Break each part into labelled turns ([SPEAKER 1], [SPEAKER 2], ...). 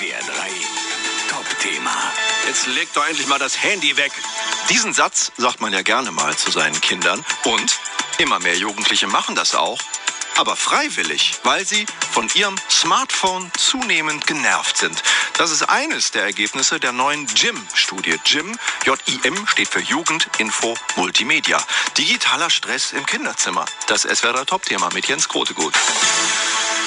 [SPEAKER 1] SWR 3 Top-Thema.
[SPEAKER 2] Jetzt leg doch endlich mal das Handy weg. Diesen Satz sagt man ja gerne mal zu seinen Kindern. Und immer mehr Jugendliche machen das auch. Aber freiwillig, weil sie von ihrem Smartphone zunehmend genervt sind. Das ist eines der Ergebnisse der neuen JIM-Studie. JIM, J-I-M, steht für Jugend, Info, Multimedia. Digitaler Stress im Kinderzimmer. Das SWR Top-Thema mit Jens Grotegut.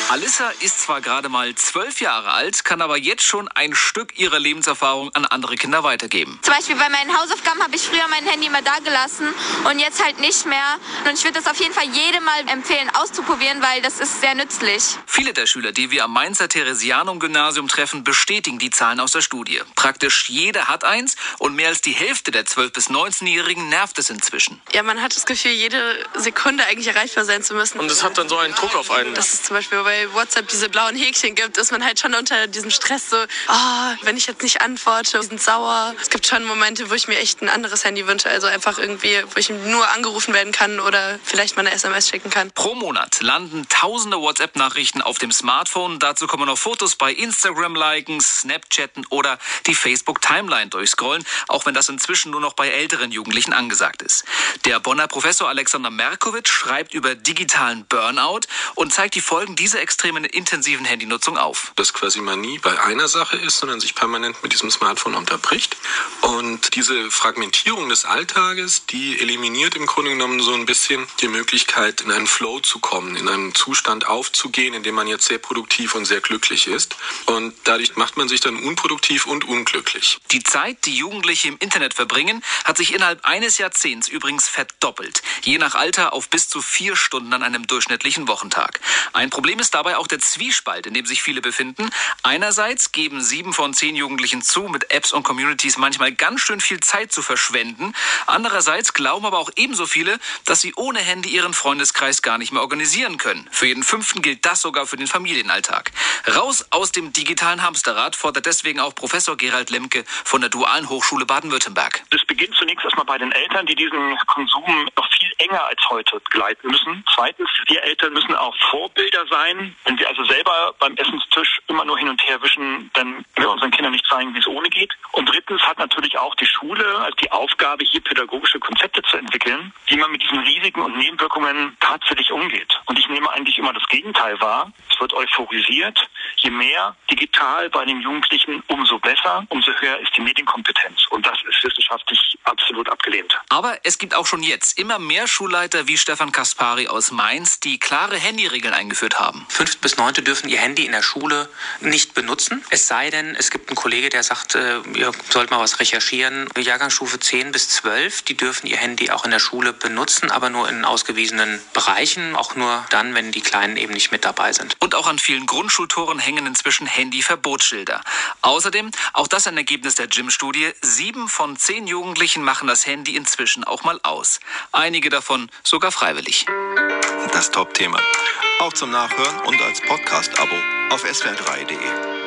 [SPEAKER 3] Alissa ist zwar gerade mal zwölf Jahre alt, kann aber jetzt schon ein Stück ihrer Lebenserfahrung an andere Kinder weitergeben.
[SPEAKER 4] Zum Beispiel bei meinen Hausaufgaben habe ich früher mein Handy immer da gelassen und jetzt halt nicht mehr. Und ich würde das auf jeden Fall jedem mal empfehlen, auszuprobieren, weil das ist sehr nützlich.
[SPEAKER 3] Viele der Schüler, die wir am Mainzer Theresianum-Gymnasium treffen, bestätigen die Zahlen aus der Studie. Praktisch jeder hat eins und mehr als die Hälfte der 12- bis 19-Jährigen nervt es inzwischen.
[SPEAKER 5] Ja, man hat das Gefühl, jede Sekunde eigentlich erreichbar sein zu müssen.
[SPEAKER 6] Und es hat dann so einen Druck auf einen.
[SPEAKER 5] Das ist zum Beispiel bei WhatsApp diese blauen Häkchen gibt, ist man halt schon unter diesem Stress so, ah, wenn ich jetzt nicht antworte, sind sauer. Es gibt schon Momente, wo ich mir echt ein anderes Handy wünsche, also einfach irgendwie, wo ich nur angerufen werden kann oder vielleicht mal eine SMS schicken kann.
[SPEAKER 3] Pro Monat landen tausende WhatsApp-Nachrichten auf dem Smartphone. Dazu kommen noch Fotos bei Instagram liken, Snapchatten oder die Facebook-Timeline durchscrollen, auch wenn das inzwischen nur noch bei älteren Jugendlichen angesagt ist. Der Bonner Professor Alexander Merkowitsch schreibt über digitalen Burnout und zeigt die Folgen dieser extremen intensiven Handynutzung auf.
[SPEAKER 7] Dass quasi man nie bei einer Sache ist, sondern sich permanent mit diesem Smartphone unterbricht. Und diese Fragmentierung des Alltages, die eliminiert im Grunde genommen so ein bisschen die Möglichkeit, in einen Flow zu kommen, in einen Zustand aufzugehen, in dem man jetzt sehr produktiv und sehr glücklich ist. Und dadurch macht man sich dann unproduktiv und unglücklich.
[SPEAKER 3] Die Zeit, die Jugendliche im Internet verbringen, hat sich innerhalb eines Jahrzehnts übrigens verdoppelt. Je nach Alter auf bis zu vier Stunden an einem durchschnittlichen Wochentag. Ein Problem ist dabei auch der Zwiespalt, in dem sich viele befinden. Einerseits geben sieben von zehn Jugendlichen zu, mit Apps und Communities manchmal ganz schön viel Zeit zu verschwenden. Andererseits glauben aber auch ebenso viele, dass sie ohne Handy ihren Freundeskreis gar nicht mehr organisieren können. Für jeden Fünften gilt das sogar für den Familienalltag. Raus aus dem digitalen Hamsterrad fordert deswegen auch Professor Gerald Lemke von der Dualen Hochschule Baden-Württemberg.
[SPEAKER 8] Das beginnt zunächst erstmal bei den Eltern, die diesen Konsum noch viel enger als heute begleiten müssen. Zweitens, wir Eltern müssen auch Vorbilder sein. Wenn wir also selber beim Essenstisch immer nur hin und her wischen, dann können wir unseren Kindern nicht zeigen, wie es ohne geht. Und drittens hat natürlich auch die Schule als die Aufgabe, hier pädagogische Konzepte zu entwickeln, wie man mit diesen Risiken und Nebenwirkungen tatsächlich umgeht. Und ich nehme eigentlich immer das Gegenteil wahr. Es wird euphorisiert. Je mehr digital bei den Jugendlichen, umso besser, umso höher ist die Medienkompetenz. Und das ist wissenschaftlich absolut abgelehnt.
[SPEAKER 3] Aber es gibt auch schon jetzt immer mehr Schulleiter wie Stefan Kaspari aus Mainz, die klare Handyregeln eingeführt haben.
[SPEAKER 9] Fünfte bis Neunte dürfen ihr Handy in der Schule nicht benutzen. Es sei denn, es gibt einen Kollege, der sagt, äh, ihr sollt mal was recherchieren. Jahrgangsstufe 10 bis 12, die dürfen ihr Handy auch in der Schule benutzen, aber nur in ausgewiesenen Bereichen, auch nur dann, wenn die Kleinen eben nicht mit dabei sind.
[SPEAKER 3] Und auch an vielen Grundschultoren hängen inzwischen Handyverbotsschilder. Außerdem, auch das ein Ergebnis der Gym-Studie, sieben von zehn Jugendlichen machen das Handy inzwischen auch mal aus. Einige davon sogar freiwillig.
[SPEAKER 2] Das Top-Thema. Auch zum Nachhören und als Podcast-Abo auf swr3.de.